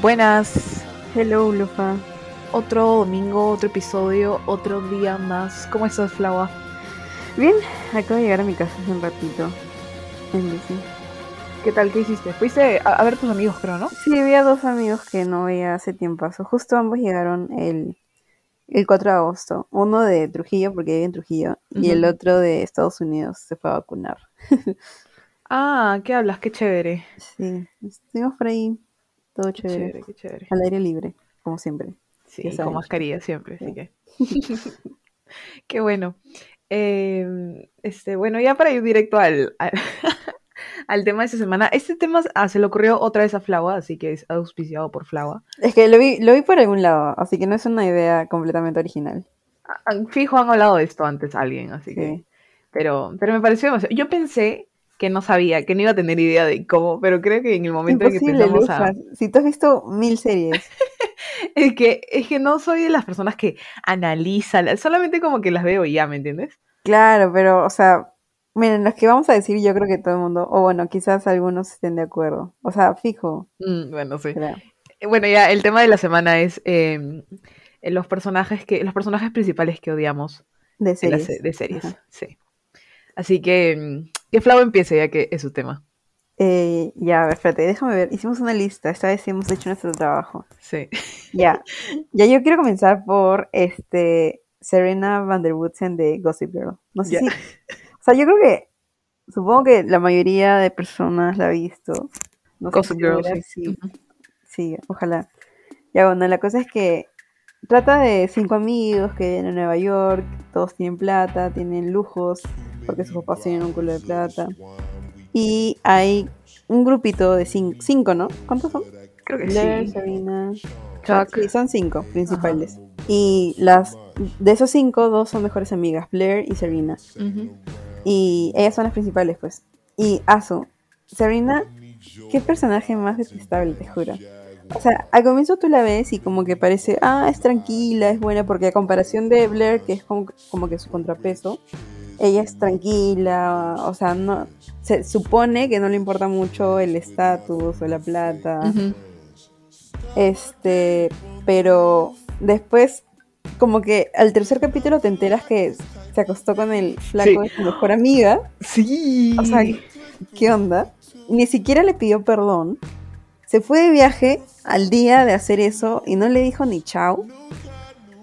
Buenas. Hello, Lufa. Otro domingo, otro episodio, otro día más. ¿Cómo estás, Flava? Bien, acabo de llegar a mi casa hace un ratito. En bici. ¿Qué tal? ¿Qué hiciste? Fuiste a, a ver tus amigos, creo, ¿no? Sí, había dos amigos que no veía hace tiempo. Justo ambos llegaron el, el 4 de agosto. Uno de Trujillo, porque vive en Trujillo, y el otro de Estados Unidos se fue a vacunar. Ah, ¿qué hablas? Qué chévere. Sí, estuvimos por ahí, todo Qué chévere. chévere, qué chévere. Al aire libre, como siempre. Sí, con sabes. mascarilla siempre, así Sí. que. Qué bueno. Eh, este, bueno, ya para ir directo al, al, al tema de esta semana. Este tema ah, se le ocurrió otra vez a Flava, así que es auspiciado por Flava. Es que lo vi, lo vi por algún lado, así que no es una idea completamente original. Ah, Fijo, han hablado de esto antes alguien, así que. Sí. Pero, pero me pareció demasiado. Yo pensé que no sabía, que no iba a tener idea de cómo, pero creo que en el momento en que pensamos a. Si tú has visto mil series. Es que, es que no soy de las personas que analizan, solamente como que las veo y ya, ¿me entiendes? Claro, pero, o sea, miren, los que vamos a decir, yo creo que todo el mundo, o bueno, quizás algunos estén de acuerdo. O sea, fijo. Mm, bueno, sí. creo. Eh, Bueno, ya, el tema de la semana es eh, eh, los personajes que, los personajes principales que odiamos De series. se- de series. Ajá. Sí. Así que mm, que Flau empiece, ya que es su tema. Eh, ya, espérate, déjame ver. Hicimos una lista, esta vez hemos hecho nuestro trabajo. Sí. Ya, ya yo quiero comenzar por este Serena Van der Woodsen de Gossip Girl. No sé Ya. si, sea, yo creo que, supongo que la mayoría de personas la ha visto. No Gossip estoy Girl, sí. si- Ujú. Sí, ojalá. Ya bueno, la cosa es que trata de cinco amigos que viven en Nueva York, todos tienen plata, tienen lujos, porque sus papás tienen un culo de plata. Y hay un grupito de cin- cinco, ¿no? ¿Cuántos son? Creo que Blair, sí. Serena, Chuck. Sí, son cinco principales. Y las de esos cinco, dos son mejores amigas, Blair y Serena. Ujú. Y ellas son las principales, pues. Y Azu, Serena, qué personaje más detestable, te juro. O sea, al comienzo tú la ves y como que parece, ah, es tranquila, es buena, porque a comparación de Blair, que es como, como que su contrapeso, ella es tranquila, o sea, no se supone que no le importa mucho el estatus o la plata. Este, pero después, como que al tercer capítulo te enteras que se acostó con el flaco Sí. de su mejor amiga. Sí. O sea, ¿qué onda? Ni siquiera le pidió perdón. Se fue de viaje al día de hacer eso y no le dijo ni chao.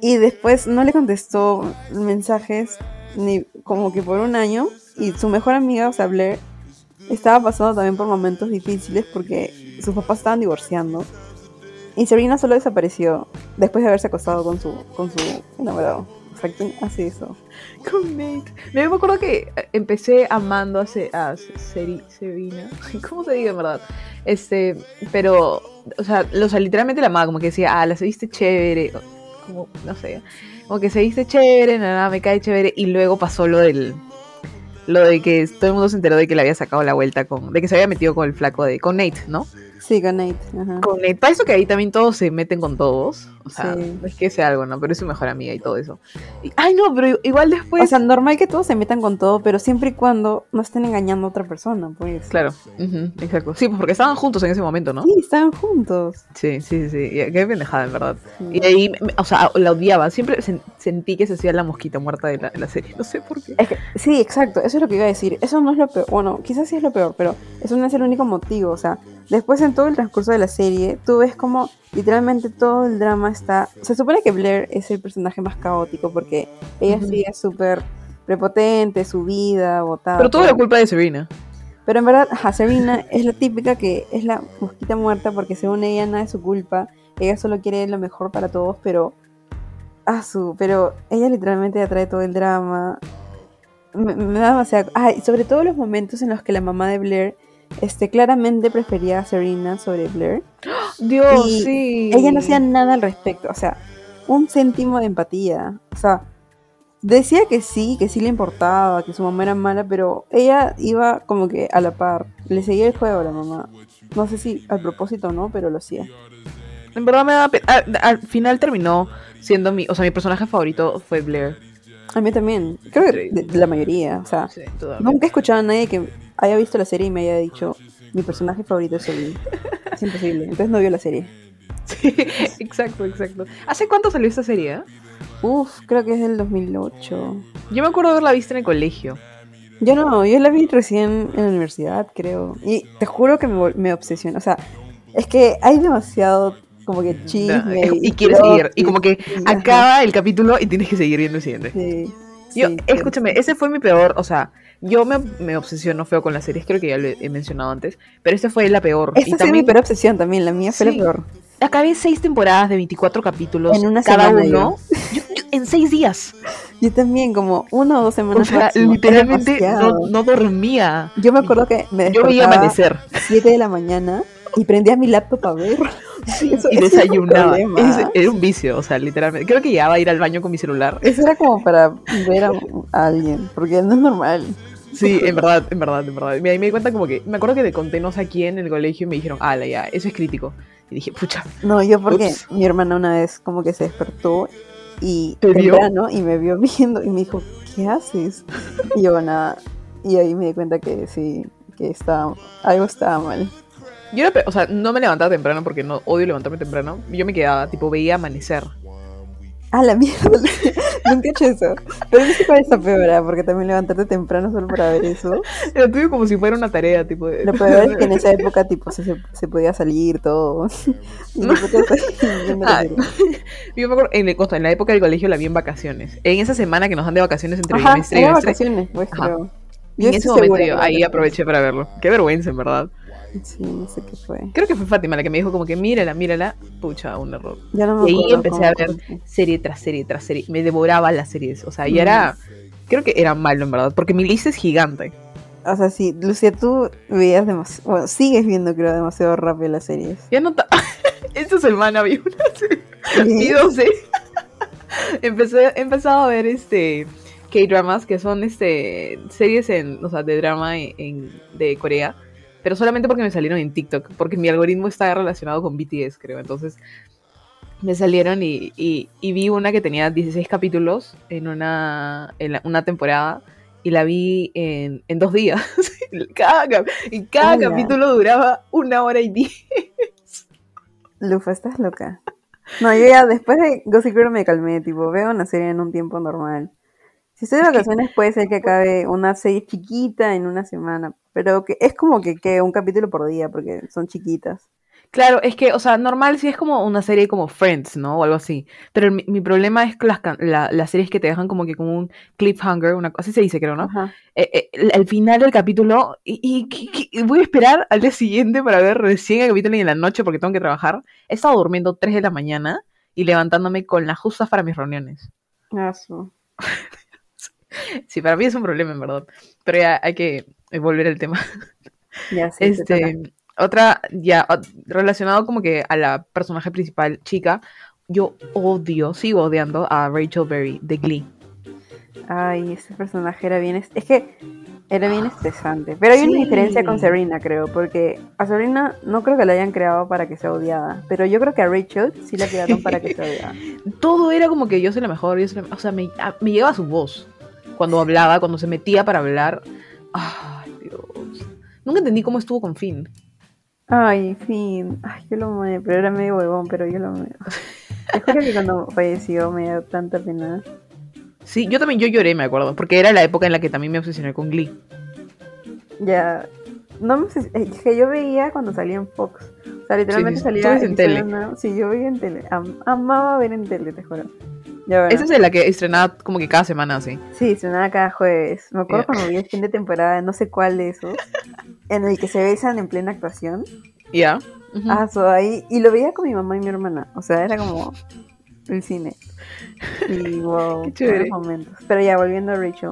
Y después no le contestó mensajes ni como que por un año. Y su mejor amiga, o sea, Blair, estaba pasando también por momentos difíciles porque sus papás estaban divorciando. Y Serena solo desapareció después de haberse acostado con su, con su enamorado. O sea, ¿quién hace eso? Con Nate. Me acuerdo que eh, empecé amando a, Se- a Seri- Serena. ¿Cómo se diga en verdad? Este, pero, o sea, o sea, literalmente la amaba, como que decía, ah, la se viste chévere. Como, no sé. Como que se viste chévere, nada, me cae chévere. Y luego pasó lo del. Lo de que todo el mundo se enteró de que le había sacado la vuelta con. De que se había metido con el flaco de. Con Nate, ¿no? Sí, con Nate. Ajá. Con Nate. Para eso que ahí también todos se meten con todos. O sea, Sí. no es que sea algo, ¿no? Pero es su mejor amiga y todo eso. Y- ay, no, pero igual después. O sea, normal que todos se metan con todo, pero siempre y cuando no estén engañando a otra persona, pues. Claro, ujú, exacto. Sí, pues porque estaban juntos en ese momento, ¿no? Sí, estaban juntos. Sí, sí, sí. Y Qué pendejada, en verdad. Sí. Y ahí, o sea, la odiaba. Siempre sen- sentí que se hacía la mosquita muerta de la, de la serie. No sé por qué. Es que- sí, exacto, eso es lo que iba a decir. Eso no es lo peor. Bueno, quizás sí es lo peor, pero eso no es el único motivo. O sea, después en todo el transcurso de la serie, tú ves como literalmente todo el drama está. Se supone que Blair es el personaje más caótico porque ella sí es súper prepotente, su vida, botada. Pero todo. la culpa de Serena. Pero en verdad, ajá, Serena es la típica que es la mosquita muerta porque según ella nada es su culpa. Ella solo quiere lo mejor para todos, pero. Ah, su. Pero ella literalmente atrae todo el drama. Me, me da demasiado. Ah, y sobre todo los momentos en los que la mamá de Blair este, claramente prefería a Serena sobre Blair. Dios, Y sí. Ella no hacía nada al respecto. O sea, un céntimo de empatía. O sea, decía que sí, que sí le importaba, que su mamá era mala, pero ella iba como que a la par. Le seguía el juego a la mamá. No sé si al propósito o no, pero lo hacía. En verdad me da pena. Al, al final terminó siendo mi. O sea, mi personaje favorito fue Blair. A mí también. Creo que de, de la mayoría. O sea, Sí, nunca he escuchado a nadie que haya visto la serie y me haya dicho mi personaje favorito es Evelyn. Es imposible. Entonces no vio la serie. Sí, exacto, exacto. ¿Hace cuánto salió esta serie? eh? Uf, creo que es del 2008. Yo me acuerdo de haberla visto en el colegio. Yo no, yo la vi recién en la universidad, creo. Y te juro que me, me obsesiona. O sea, es que hay demasiado como que chisme. y quieres seguir. Y como que y- ajá. acaba el capítulo y tienes que seguir viendo el siguiente. Sí, Yo, sí, escúchame, ese fue mi peor, o sea, yo me, me obsesiono feo con las series, creo que ya lo he, mencionado antes, pero esta fue la peor. Esta y mi peor obsesión también, la mía fue Sí. la peor. acabé seis temporadas de 24 capítulos, En una cada semana uno, yo- yo- en seis días. Yo también, como una o dos O semanas sea, máximo. Es literalmente no, dormía. Yo me acuerdo que me Yo veía despertaba amanecer 7 de la mañana y prendía mi laptop a ver. Eso- y era desayunaba. era un vicio, o sea, literalmente. Creo que llegaba a ir al baño con mi celular. Eso era como para ver a, a alguien, porque no es normal. Sí, en verdad, en verdad, en verdad. Y ahí me di cuenta como que, me acuerdo que le conté no sé a quién en el colegio y me dijeron, ala, ya, eso es crítico. Y dije, pucha, No, yo porque Ups. mi hermana una vez como que se despertó y ¿Te vio? temprano y me vio viendo y me dijo, ¿qué haces? Y yo nada. Y ahí me di cuenta que sí, que estaba, algo estaba mal. Yo o sea, no me levantaba temprano porque no odio levantarme temprano. Yo me quedaba, tipo, veía amanecer. Ah, la mierda. Nunca he hecho eso. Pero no sé cuál es la peor, ¿ah? porque también levantarte temprano solo para ver eso. Lo tuve como si fuera una tarea, tipo de... Lo peor es que en esa época, tipo, se, se, podía salir todo. No viendo la Ah. Yo me acuerdo, en, el- en la época del colegio la vi en vacaciones. En esa semana que nos dan de vacaciones entre Ajá, bimestre y bimestre. vacaciones, pues, creo. Y en ese momento yo ahí aproveché para verlo. Qué vergüenza, en verdad. Sí, no sé qué fue. Creo que fue Fátima la que me dijo como que mírala, mírala. Pucha, un error. Ya no me Y ahí empecé a ver fue. serie tras serie tras serie. Me devoraba las series. O sea, y era... Creo que era malo, en verdad. Porque mi lista es gigante. O sea, sí, Lucia, tú veías demasiado. Bueno, sigues viendo, creo, demasiado rápido las series. Ya no... ta- Esta semana vi una serie. Vi ¿Sí? 12. Empecé, he empezado a ver este K-dramas, que son este series en, o sea, de drama en, en- de Corea, pero solamente porque me salieron en TikTok, porque mi algoritmo está relacionado con BTS, creo. Entonces me salieron y, y- y vi una que tenía 16 capítulos en una, en la- una temporada y la vi en, en dos días. cada, y cada capítulo duraba una hora y diez. Lufa, estás loca. No, yo ya después de Gossip Girl me calmé, tipo, veo una serie en un tiempo normal. Si estoy de vacaciones puede ser que acabe una serie chiquita en una semana, pero que es como que, que un capítulo por día, porque son chiquitas. Claro, es que, o sea, normal sí es como una serie como Friends, ¿no? O algo así. Pero mi, mi problema es las, la- las series que te dejan como que con un cliffhanger, una cosa, así se dice, creo, ¿no? Eh, eh, el- al final del capítulo, y, y- y- y voy a esperar al día siguiente para ver recién el capítulo y en la noche porque tengo que trabajar. He estado durmiendo 3 de la mañana y levantándome con las justas para mis reuniones. Ah, su. Sí, para mí es un problema, en verdad. Pero ya hay que volver al tema. Ya toca. Este, otra, ya, relacionado como que a la personaje principal, chica, yo odio, sigo odiando a Rachel Berry de Glee. Ay, ese personaje era bien... Es que era bien estresante. Pero hay una Sí. diferencia con Serena, creo, porque a Serena no creo que la hayan creado para que sea odiada, pero yo creo que a Rachel sí la crearon para que sea odiada. Todo era como que yo soy la mejor, yo soy la- o sea, me, a- me llegaba su voz cuando hablaba, cuando se metía para hablar. Dios. Nunca entendí cómo estuvo con Finn. Ay, fin. Ay, yo lo amé, pero era medio huevón, pero yo lo amé. Te juro que cuando falleció me dio tanta pena. Sí, yo también yo lloré, me acuerdo, porque era la época en la que también me obsesioné con Glee. Ya. No me es que yo veía cuando salía en Fox. O sea, literalmente sí, salía tú ves en tele. nuevo. Sí, yo veía en tele. Am- amaba ver en tele, te juro. Ya bueno. Esa es de la que estrenaba como que cada semana, así. Sí, sonaba cada jueves. Me acuerdo cuando vi el fin de temporada, no sé cuál de esos, en el que se besan en plena actuación. ¿Ya? Ujú. Ah, so, ahí. Y lo veía con mi mamá y mi hermana. O sea, era como el cine. Y wow, Qué momentos. Pero ya, volviendo a Rachel.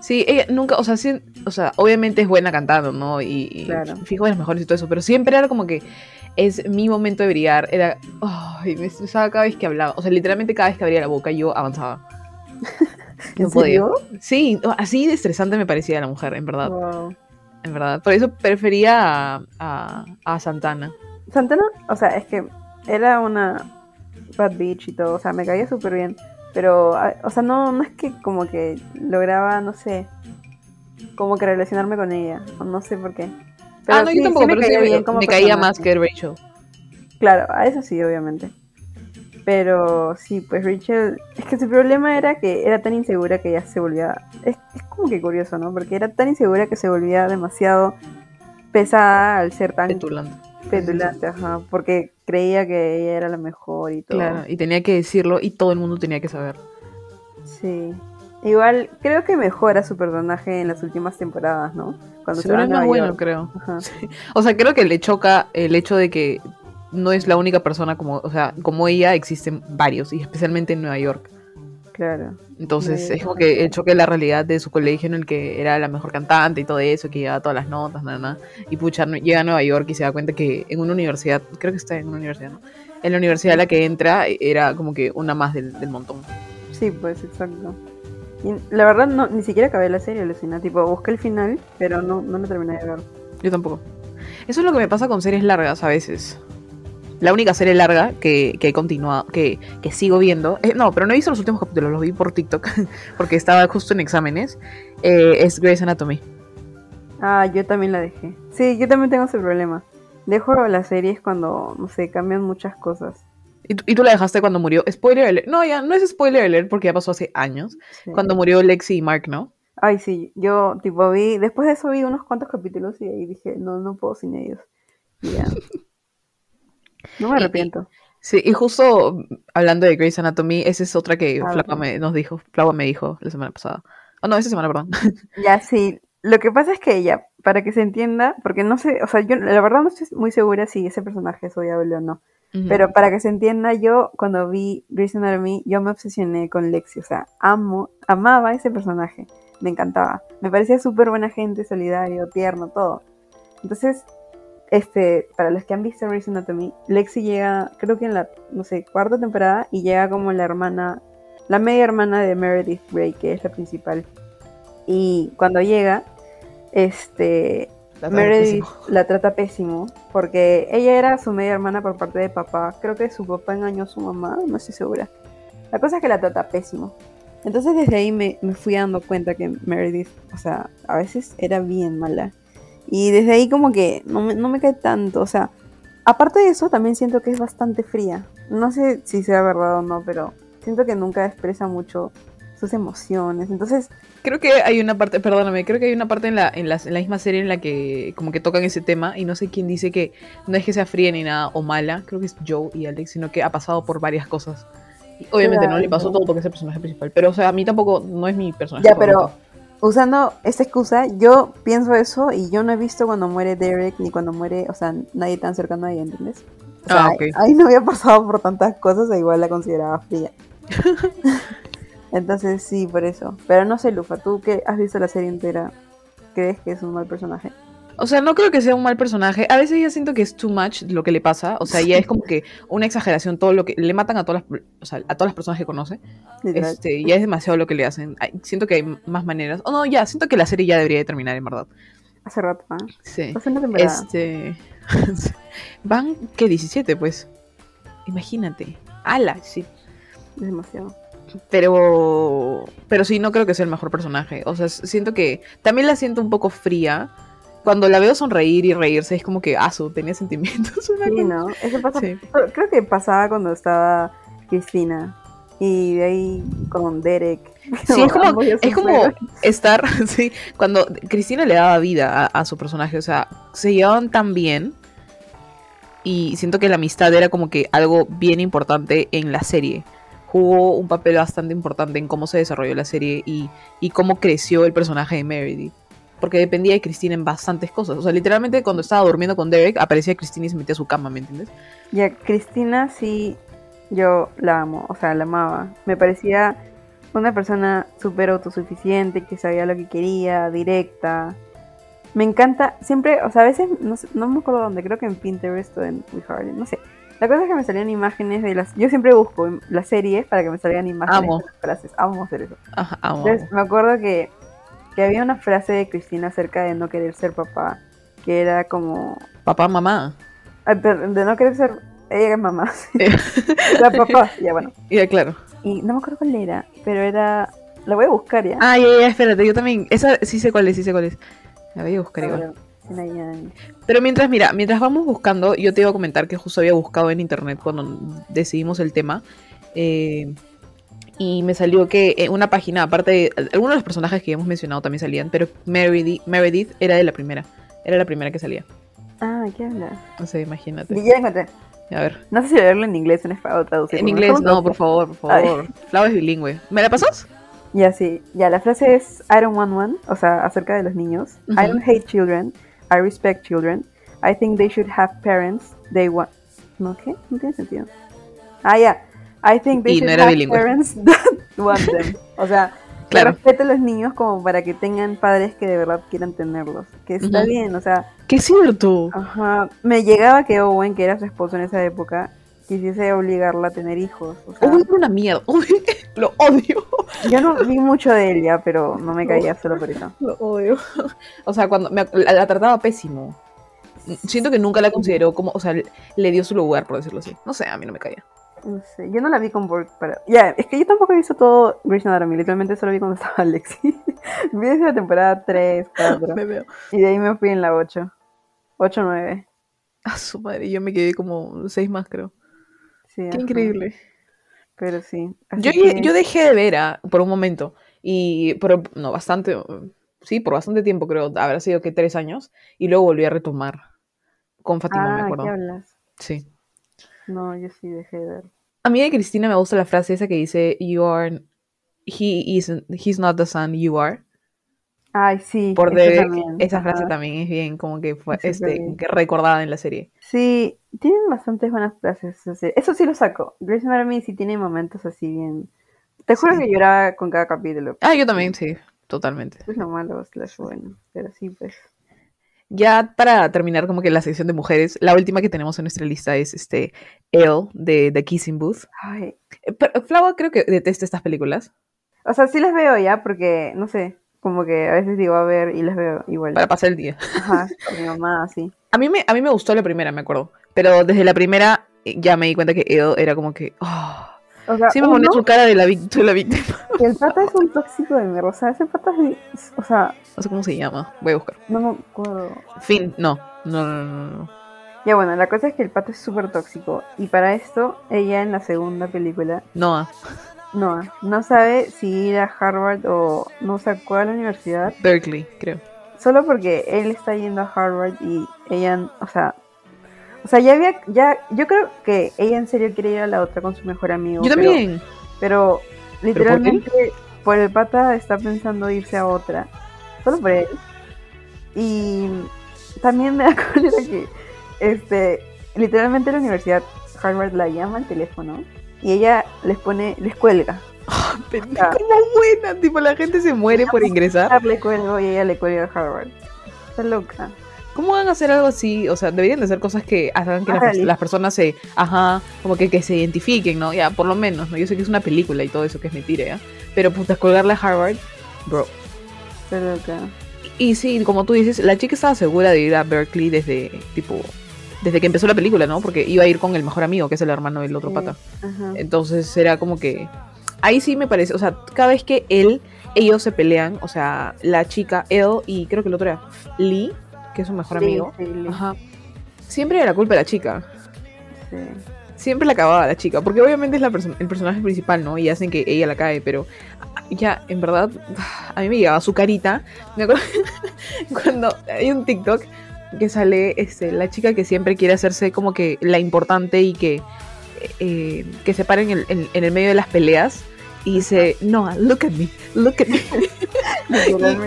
Sí, ella nunca, o sea, sí, o sea, obviamente es buena cantando, ¿no? Y, y Claro. fijo de las mejores y todo eso, pero siempre era como que es mi momento de brillar. Era, ay, me estresaba cada vez que hablaba. O sea, literalmente cada vez que abría la boca yo avanzaba. ¿En No podía. serio? Sí, así de estresante me parecía la mujer, en verdad, Wow. En verdad. Por eso prefería a, a, a Santana. Santana, o sea, es que era una bad bitch y todo, o sea, me caía súper bien. Pero, o sea, no, no es que como que lograba, no sé, como que relacionarme con ella, o no sé por qué. Pero ah, no, sí- yo tampoco, sí me pero sí caía me, bien como me caía más que Rachel. Claro, a eso sí, obviamente. Pero sí, pues Rachel, es que su problema era que era tan insegura que ya se volvía, es, es como que curioso, ¿no? Porque era tan insegura que se volvía demasiado pesada al ser tan Petulante. petulante, ajá, porque creía que ella era la mejor y todo. Claro, y tenía que decirlo y todo el mundo tenía que saber. Sí. Igual, creo que mejora su personaje en las últimas temporadas, ¿no? Cuando se va pero a es más Nueva bueno, York. creo. Ajá. O sea, creo que le choca el hecho de que no es la única persona como, o sea, como ella existen varios, y especialmente en Nueva York. Claro. Entonces es como que el choque de la realidad de su colegio en el que era la mejor cantante y todo eso, que llevaba todas las notas, nada, nada. Y pucha, llega a Nueva York y se da cuenta que en una universidad, creo que está en una universidad, ¿no? En la universidad a la que entra era como que una más del, del montón. Sí, pues, exacto. Y la verdad, no, ni siquiera acabé la serie, Lucina. Tipo, busqué el final, pero no, no lo terminé de ver. Yo tampoco. Eso es lo que me pasa con series largas a veces. La única serie larga que, que he continuado, que, que sigo viendo, eh, no, pero no he visto los últimos capítulos, los vi por TikTok, porque estaba justo en exámenes, eh, es Grey's Anatomy. Ah, yo también la dejé. Sí, yo también tengo ese problema. Dejo las series cuando, no sé, cambian muchas cosas. Y, tú- y tú la dejaste cuando murió. Spoiler alert. No, ya, no es spoiler alert porque ya pasó hace años. Sí. Cuando murió Lexi y Mark, ¿no? Ay, sí, yo, tipo, vi, después de eso vi unos cuantos capítulos y ahí dije, no, no puedo sin ellos. Y ya. No me Y- y- arrepiento. Sí, y justo hablando de Grey's Anatomy, esa es otra que Ah, Flava me, nos dijo, Flava me dijo la semana pasada. Oh, no, esa semana, perdón. Ya, sí. Lo que pasa es que ella, para que se entienda, porque no sé, o sea, yo la verdad no estoy muy segura si ese personaje es odiable o no. Ujú. Pero para que se entienda, yo cuando vi Grey's Anatomy, yo me obsesioné con Lexi. O sea, amo, amaba ese personaje. Me encantaba. Me parecía súper buena gente, solidario, tierno, todo. Entonces, este, para los que han visto Grey's Anatomy, Lexi llega, creo que en la, no sé, cuarta temporada, y llega como la hermana, la media hermana de Meredith Grey, que es la principal. Y cuando llega, este, La Meredith pésimo. la trata pésimo porque ella era su media hermana por parte de papá. Creo que su papá engañó a su mamá, no estoy segura. La cosa es que la trata pésimo. Entonces desde ahí me, me fui dando cuenta que Meredith, o sea, a veces era bien mala. Y desde ahí como que no me, no me cae tanto, o sea, aparte de eso también siento que es bastante fría. No sé si sea verdad o no, pero siento que nunca expresa mucho sus emociones. Entonces, Creo que hay una parte, perdóname, creo que hay una parte en la, en, la, en la misma serie en la que como que tocan ese tema y no sé quién dice que no es que sea fría ni nada o mala, creo que es Joe y Alex, sino que ha pasado por varias cosas. Y obviamente no le pasó Claro. todo porque es el personaje principal, pero o sea, a mí tampoco no es mi personaje. Ya, pero. Usando esta excusa, yo pienso eso y yo no he visto cuando muere Derek ni cuando muere, o sea, nadie tan cercano a ella, sea, Ah, ok. ahí no había pasado por tantas cosas e igual la consideraba fría. Entonces sí, por eso. Pero no sé, Lufa, tú que has visto la serie entera, ¿crees que es un mal personaje? O sea, no creo que sea un mal personaje. A veces ya siento que es too much lo que le pasa. O sea, ya es como que una exageración todo lo que le matan a todas las, o sea, a todas las personas que conoce. Este, ya es demasiado lo que le hacen. Ay, Siento que hay más maneras. Oh, no, ya, siento que la serie ya debería de terminar, en verdad. Hace rato, ¿ah? Sí. Hace una temporada. Este. Van, ¿qué? 17, pues. Imagínate. Ala, sí. Es demasiado. Pero. Pero sí, no creo que sea el mejor personaje. O sea, siento que. También la siento un poco fría. Cuando la veo sonreír y reírse, es como que, ah, su, tenía sentimientos. una Sí, cosa- ¿no? Eso pasa. Sí. Creo que pasaba cuando estaba Cristina. Y de ahí con Derek. Sí, es como, es estar, sí, cuando Cristina le daba vida a, a su personaje, o sea, se llevaban tan bien y siento que la amistad era como que algo bien importante en la serie. Jugó un papel bastante importante en cómo se desarrolló la serie y, y cómo creció el personaje de Meredith. Porque dependía de Cristina en bastantes cosas. O sea, literalmente cuando estaba durmiendo con Derek, aparecía Cristina y se metía a su cama, ¿me entiendes? Ya, Cristina sí, yo la amo, o sea, la amaba. Me parecía una persona súper autosuficiente, que sabía lo que quería, directa. Me encanta, siempre, o sea, a veces, no, sé- no me acuerdo dónde, creo que en Pinterest o en WeHearted, no sé. La cosa es que me salían imágenes de las... Yo siempre busco las series para que me salgan imágenes Amo. de las frases. Amo hacer eso. Ajá, amo, Entonces, amo. me acuerdo que, que había una frase de Cristina acerca de no querer ser papá, que era como... Papá, mamá. De no querer ser ella es mamá. sí. La papá, ya bueno. Ya, claro. Y no me acuerdo cuál era, pero era. La voy a buscar ya. Ah, ya, ya, espérate, yo también. Esa sí sé cuál es, sí sé cuál es. La voy a buscar igual. Pero, Pero mientras, mira, mientras vamos buscando, yo te iba a comentar que justo había buscado en internet cuando decidimos el tema. eh, y me salió que eh, una página, aparte de algunos de los personajes que hemos mencionado también salían, pero Meredith, Meredith era de la primera. Era la primera que salía. Ah, ¿qué habla? No sé, imagínate. Ya la encontré. A ver. No sé si leerlo en inglés o en español traducirlo. En inglés, no, por favor, por favor. Flau es bilingüe. ¿Me la pasas? Ya, sí. Ya, la frase es I don't want one, o sea, acerca de los niños. I Ujú. don't hate children. I respect children. I think they should have parents. They want... ¿No qué? No tiene sentido. Ah, ya. I think they Y should no era have bilingüe. parents that want them. O sea, que Claro. respete a los niños como para que tengan padres que de verdad quieran tenerlos. Que está Ujú. bien, o sea, ¡Qué cierto! ajá. Me llegaba que Owen, que era su esposo en esa época, quisiese obligarla a tener hijos. O sea, Uy, era una mierda. Uy, lo odio. yo no vi mucho de él ya, pero no me caía solo por eso. Lo odio. O sea, cuando me- la, la trataba pésimo. Siento que nunca la consideró como, o sea, le dio su lugar, por decirlo así. No sé, a mí no me caía. No sé, yo no la vi con Borg para... Ya, es que yo tampoco he visto todo Grey's Anatomy, literalmente solo vi cuando estaba Alexi. vi desde la temporada 3, 4, Me veo. y de ahí me fui en la 8. 8, 9. A su madre, yo me quedé como seis más, creo. Sí, Qué ajá. increíble. Pero sí. Yo, que- yo dejé de ver ah, por un momento. Y, pero, no, bastante, sí, por bastante tiempo, creo. Habrá sido que tres años. Y luego volví a retomar. Con Fátima, me Ah, acuerdo. ¿qué hablas? Sí. No, yo sí dejé de ver. A mí de Cristina me gusta la frase esa que dice, You are. He isn't, he's not the son, you are. Ay, sí. Por también, esa frase también es bien como que fue Sí, este, que recordada en la serie. Sí, tienen bastantes buenas frases. Eso sí lo saco. Grey's Anatomy sí tiene momentos así bien... Te juro Sí. que lloraba con cada capítulo. Ah, yo también, sí, totalmente. Es lo malo, slash bueno. Pero sí, pues... Ya para terminar como que la sección de mujeres, la última que tenemos en nuestra lista es este Elle de The Kissing Booth. Ay, Eh, pero Flava creo que detesta estas películas O sea, sí las veo ya, porque, no sé, como que a veces digo a ver y las veo igual. para pasar el día. Ajá, con mi mamá, así. A mí me, a mí me gustó la primera, me acuerdo. Pero desde la primera eh, ya me di cuenta que Elle era como que... oh, O sea, sí me ponía su cara de la, vic- de la víctima. el pata es un tóxico de mierda. O sea, ese pata es... O sea, No sé cómo se llama. Voy a buscar. no me acuerdo. Fin, no. No, no, no, no. Ya bueno, la cosa es que el pata es súper tóxico. Y para esto, ella en la segunda película, Noah, Noah, no sabe si ir a Harvard o no sacó a la universidad. Berkeley, creo. Solo porque él está yendo a Harvard y ella, o sea... O sea, ya había, ya, yo creo que ella en serio quiere ir a la otra con su mejor amigo. Yo también. Pero literalmente por, el pata está pensando irse a otra. Solo por él. Y también me da cólera que este literalmente la universidad Harvard la llama al teléfono y ella les pone, les cuelga. Como buena. Tipo, la gente se muere por ingresar. Le cuelgo y ella le cuelga a Harvard. Está loca. ¿Cómo van a hacer algo así? O sea, deberían de ser cosas que hagan que las, personas se, ajá, como que, que se identifiquen, ¿no? Ya, por lo menos, ¿no? Yo sé que es una película y todo eso que es mentira, ¿ya? Pero puta, colgarle a Harvard, bro. Está loca. Y sí, como tú dices, la chica estaba segura de ir a Berkeley desde, tipo, desde que empezó la película, ¿no? Porque iba a ir con el mejor amigo, que es el hermano del otro Sí. pata. Ajá. Entonces era como que. Ahí sí me parece. O sea, cada vez que él, ellos se pelean, o sea, la chica, él y creo que el otro era Lee, que es su mejor Sí, amigo. sí, Ajá. Siempre era la culpa de la chica. sí. Siempre la acababa la chica. Porque obviamente es la perso- el personaje principal, ¿no? Y hacen que ella la cae. Pero ya, en verdad, a mí me llegaba su carita. Me acuerdo cuando hay un TikTok que sale este, la chica que siempre quiere hacerse como que la importante y que, eh, que se para en el, en- en el medio de las peleas. Y dice, no, look at me, look at me.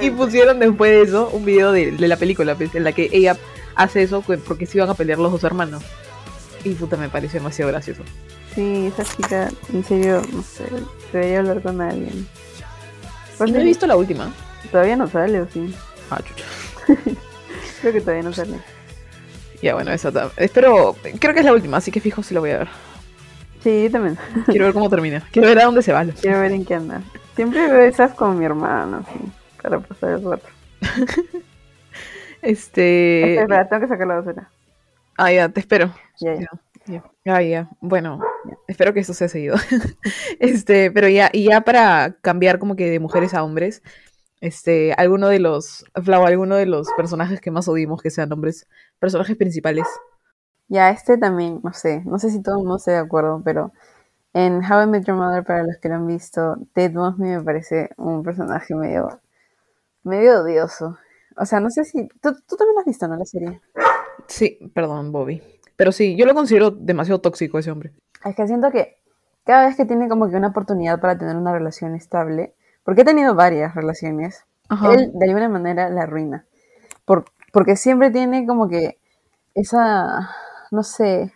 y, pusieron después de eso un video de, de la película pues, en la que ella hace eso pues, porque se iban a pelear los dos hermanos. Y puta, me pareció demasiado gracioso. Sí, esa chica, en serio, no sé, debería hablar con alguien. Pues no he visto la última. Todavía no sale, ¿o sí? Ah, chucha. Creo que todavía no sale. Ya, bueno, esa Espero, creo que es la última, así que fijo si la voy a ver. Sí, yo también. Quiero ver cómo termina. Quiero ver a dónde se va. Quiero ver en qué anda. Siempre veo esas con mi hermano, sí, para pasar el rato. Este. Espera, espera, tengo que sacar la basura. Ah, ya, te espero. Ya, ya. Ya, Ah, ya. Bueno, espero que esto sea seguido. este, pero ya, y ya para cambiar como que de mujeres a hombres, este, alguno de los, Flau, alguno de los personajes que más odiamos que sean hombres, personajes principales. Ya, este también, no sé, no sé si todo el mundo esté de acuerdo, pero en How I Met Your Mother, para los que lo han visto, Ted Mosby me parece un personaje medio, medio odioso. O sea, no sé si, tú, tú también lo has visto, ¿no? La serie. Sí, perdón, Bobby. Pero sí, yo lo considero demasiado tóxico ese hombre. Es que siento que cada vez que tiene como que una oportunidad para tener una relación estable, porque he tenido varias relaciones, Ajá. él de alguna manera la arruina. Por, porque siempre tiene como que esa, no sé,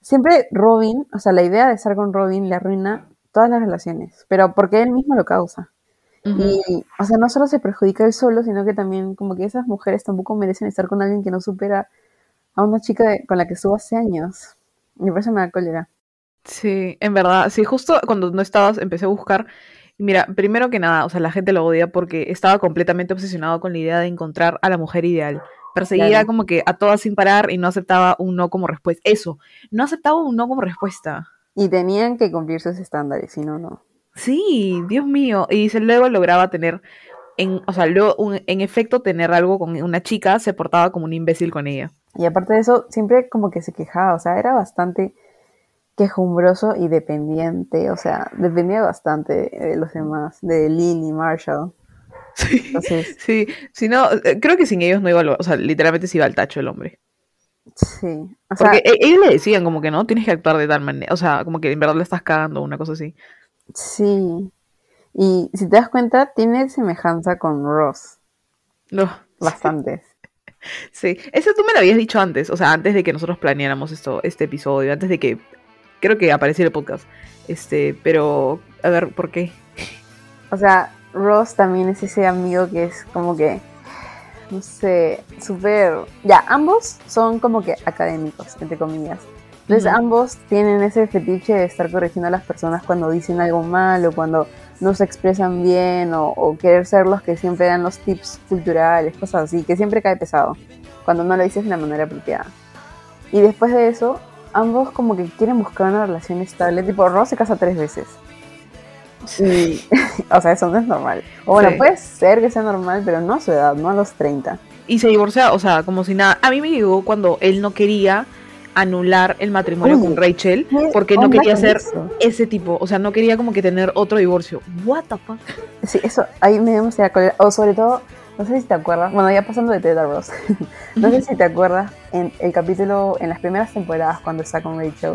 siempre Robin, o sea, la idea de estar con Robin le arruina todas las relaciones, pero porque él mismo lo causa. Y, o sea, no solo se perjudica él solo, sino que también como que esas mujeres tampoco merecen estar con alguien que no supera a una chica de- con la que estuvo hace años. Me da cólera. Sí, en verdad, sí, justo cuando no estabas empecé a buscar. Mira, primero que nada, o sea, la gente lo odia porque estaba completamente obsesionado con la idea de encontrar a la mujer ideal. Perseguía Claro. como que a todas sin parar y no aceptaba un no como respuesta. Eso, no aceptaba un no como respuesta. Y tenían que cumplir sus estándares, si no, no. Sí, Dios mío. Y se- luego lograba tener, en, o sea, luego un- en efecto tener algo con una chica, se portaba como un imbécil con ella. Y aparte de eso, siempre como que se quejaba, o sea, era bastante quejumbroso y dependiente, o sea, dependía bastante de los demás, de Lily, Marshall. Sí, Entonces, sí, si no, eh, creo que sin ellos no iba a lo- o sea, literalmente se iba al tacho el hombre. sí. O sea, Porque e- ellos le decían como que no, tienes que actuar de tal manera, o sea, como que en verdad le estás cagando, una cosa así. sí. Y si te das cuenta, tiene semejanza con Ross, No, bastante. sí, eso tú me lo habías dicho antes, o sea, antes de que nosotros planeáramos esto, este episodio, antes de que, creo que apareciera el podcast, este, pero, a ver, ¿por qué? O sea, Ross también es ese amigo que es como que, no sé, súper... Ya, ambos son como que académicos, entre comillas. Entonces Ujú. ambos tienen ese fetiche de estar corrigiendo a las personas cuando dicen algo mal o cuando no se expresan bien o, o querer ser los que siempre dan los tips culturales, cosas así, que siempre cae pesado cuando no lo dices de la manera apropiada. Y después de eso, ambos como que quieren buscar una relación estable, tipo Ross se casa tres veces. Y, o sea, eso no es normal. O bueno, Sí. puede ser que sea normal, pero no a su edad, no a los 30. Y se divorcia, o sea, como si nada. A mí me llegó cuando él no quería anular el matrimonio con Rachel ¿qué porque no quería ser eso? ese tipo, o sea, no quería como que tener otro divorcio. What the fuck? Sí, eso ahí me dio cólera. O sobre todo, no sé si te acuerdas, bueno, ya pasando de Ted Ross, no sé si te acuerdas en el capítulo, en las primeras temporadas cuando está con Rachel,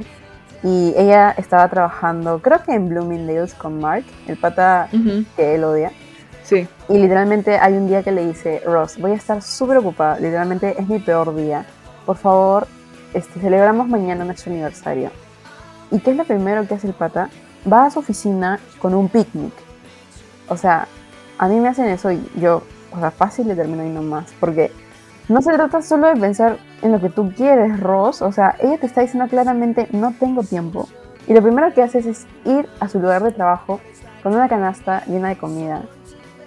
y ella estaba trabajando, creo que en Bloomingdale's con Mark, el pata Ujú, que él odia. Sí. Y literalmente hay un día que le dice, Ross, voy a estar súper ocupada, literalmente es mi peor día. Por favor, este, celebramos mañana nuestro aniversario. ¿Y qué es lo primero que hace el pata? Va a su oficina con un picnic. O sea, a mí me hacen eso y yo, o sea, fácil le termino yendo más. Porque no se trata solo de pensar en lo que tú quieres, Ross. O sea, ella te está diciendo claramente, no tengo tiempo. Y lo primero que haces es ir a su lugar de trabajo con una canasta llena de comida.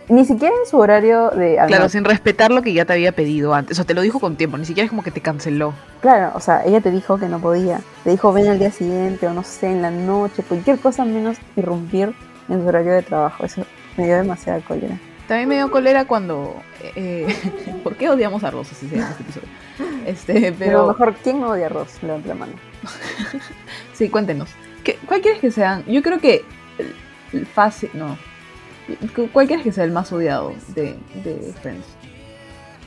Ni siquiera en su horario de Claro, sin respetar lo que ya te había pedido antes. O sea, te lo dijo con tiempo, ni siquiera es como que te canceló. Claro, o sea, ella te dijo que no podía. Te dijo ven al día siguiente o no sé, en la noche, cualquier cosa menos irrumpir en su horario de trabajo. Eso me dio demasiada cólera. También me dio cólera cuando. eh, ¿Por qué odiamos a Rosa si se llama este episodio? Este, Pero, pero. mejor, ¿quién no odia a Ross? Levanta la mano. Sí, cuéntenos. ¿Qué, ¿Cuál quieres que sean? Yo creo que. el- fácil. No. ¿Cu- ¿Cuál quieres que sea el más odiado de, de Friends?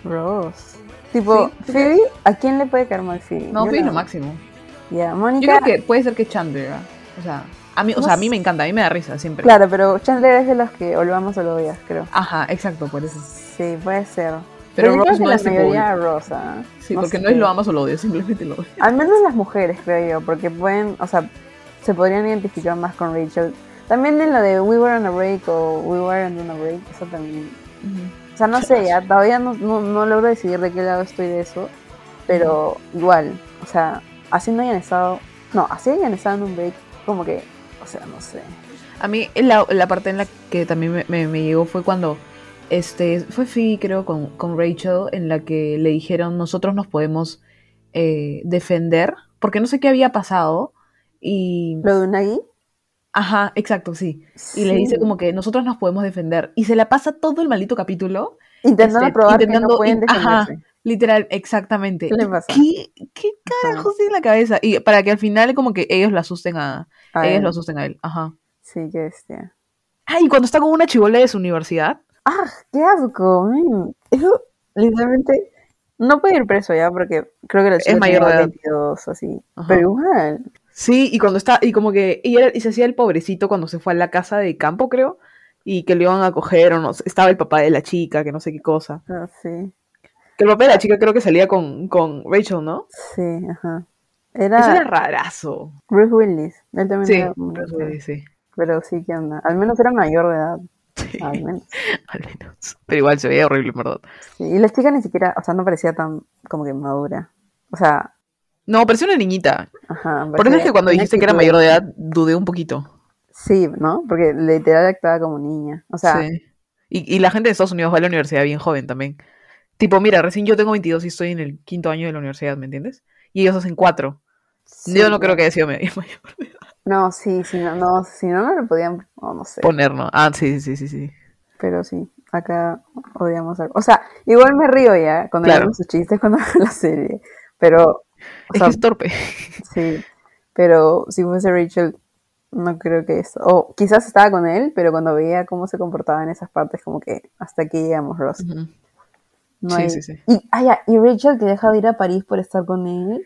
Ross. Tipo, Sí. Phoebe, ¿a quién le puede caer mal Phoebe? No, Yo Phoebe es la lo máximo. Ya, Yo Mónica. creo que puede ser que Chandler. O sea, a mí, o No sea, a mí me encanta, a mí me da risa siempre. Claro, pero Chandler es de los que o lo amas o lo odias, creo. Ajá, exacto, por eso. Sí, puede ser. Pero Pero, yo creo Ross que no la es tipo mayoría Rosa. Sí, porque no es lo amas o lo odias, simplemente lo odias. Al menos las mujeres, creo yo, porque pueden, o sea, se podrían identificar más con Rachel. También en lo de We Were on a Break o We Weren't on a Break, eso también. O sea, no sé, ya todavía no, no, no logro decidir de qué lado estoy de eso, pero igual, o sea, así no hayan estado, no, así hayan estado en un break, como que, o sea, no sé. A mí la, la parte en la que también me, me- me llegó fue cuando este fue Phoebe, creo, con, con Rachel, en la que le dijeron nosotros nos podemos eh, defender porque no sé qué había pasado. Y. ¿Lo de Unagi? Ajá, exacto, sí. Y le dice como que nosotros nos podemos defender. Y se la pasa todo el maldito capítulo. Intentando este, probar que intentando- no pueden ajá. Literal, exactamente. ¿Qué le pasa? ¿Qué, qué carajos tiene en la cabeza? Y para que al final como que ellos lo asusten a, A ellos él. lo asusten a él. Ajá. Sí, qué bestia. Ah, y cuando está con una chivola de su universidad. ¡Ah, qué asco! Eso, literalmente, no puede ir preso ya porque creo que la chica mayor tenía de edad. 22 así. Ajá. Pero igual. Sí, y cuando está, y como que, y, era- y se hacía el pobrecito cuando se fue a la casa de campo, creo, y que lo iban a coger, o no, estaba el papá de la chica, que no sé qué cosa. ah, sí, Que el papá de la chica creo que salía con, con Rachel, ¿no? sí, ajá. Eso Era era rarazo. Bruce Willis. Él también Sí, era un- sí, sí. Pero sí, ¿qué onda? Al menos era mayor de edad. Sí, Al menos. al menos. Pero igual se veía horrible, en verdad. Sí, Y la chica ni siquiera, o sea, no parecía tan como que madura. O sea, No, parecía una niñita. ajá. Por eso es que cuando dijiste que era mayor de edad, dudé un poquito. Sí, ¿no? Porque literal actuaba como niña. O sea, sí. Y, y la gente de Estados Unidos va a la universidad bien joven también. Tipo, mira, recién yo tengo 22 y estoy en el quinto año de la universidad, ¿me entiendes? Y ellos hacen cuatro. sí, Yo no creo que haya sido mayor de edad. No, sí, si no, no, si no, no lo podían, no sé. Poner, ¿no? Ah, sí, sí, sí, sí. Pero sí, acá odiamos algo. O sea, igual me río ya cuando Claro. sus chistes cuando la serie. Pero, Es sea, que es torpe. sí. Pero si fuese Rachel, no creo que eso. O quizás estaba con él, pero cuando veía cómo se comportaba en esas partes, como que hasta aquí llegamos, Ross. No Sí, hay- sí, sí. Y, ah, ya, y Rachel que deja de ir a París por estar con él.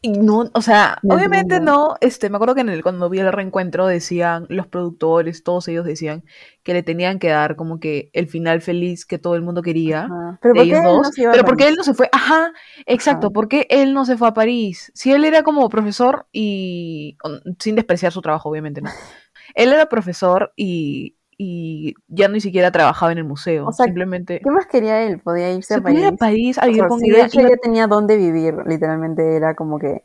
Y no, o sea, No obviamente no, este, me acuerdo que en el, cuando vi el reencuentro decían, los productores, todos ellos decían que le tenían que dar como que el final feliz que todo el mundo quería. Ajá. Pero ¿por qué ellos él no se iba pero porque él no se fue, ajá, exacto, Ajá. porque él no se fue a París. Si él era como profesor y, sin despreciar su trabajo, obviamente, ¿no? Él era profesor y, y ya ni siquiera trabajaba en el museo, O sea, simplemente ¿Qué más quería él? Podía irse se a podía ir París. a París a O vivir sea, con si ella. Rachel iba- ya tenía dónde vivir, literalmente era como que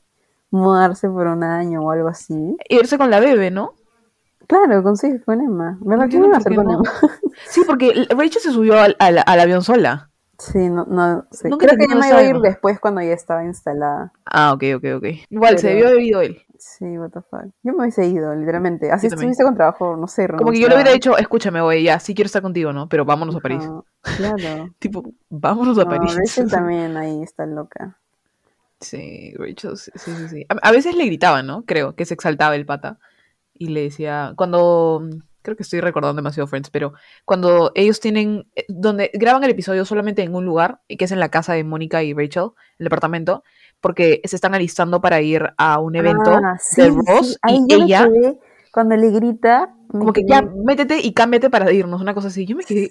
mudarse por un año o algo así. irse con la bebé, ¿no? Claro, con sí, con Emma. ¿Verdad que entiendo iba a hacer con no. Emma? Sí, porque Rachel se subió al, al- al avión sola. Sí, no, no. Nunca Creo que Emma iba a ir después cuando ya estaba instalada. Ah, ok, ok, ok. Igual, se debió haber ido él. Sí, what the fuck. Yo me hubiese ido, literalmente. Así estuviste con trabajo, no sé, Como que yo le hubiera dicho, escúchame, güey, ya, sí quiero estar contigo, ¿no? Pero vámonos a París. Claro. Tipo, vámonos a No, París. Rachel también ahí está loca. Sí, Rachel, sí, sí, sí. sí. A, a veces le gritaban, ¿no? Creo que se exaltaba el pata. Y le decía, cuando, creo que estoy recordando demasiado Friends, pero cuando ellos tienen, eh, donde graban el episodio solamente en un lugar, que es en la casa de Mónica y Rachel, el departamento, porque se están alistando para ir a un evento Ah, sí, de Ross sí. Ahí y ella, quedé, cuando le grita, como que ya, métete y cámbiate para irnos, una cosa así. Yo me quedé,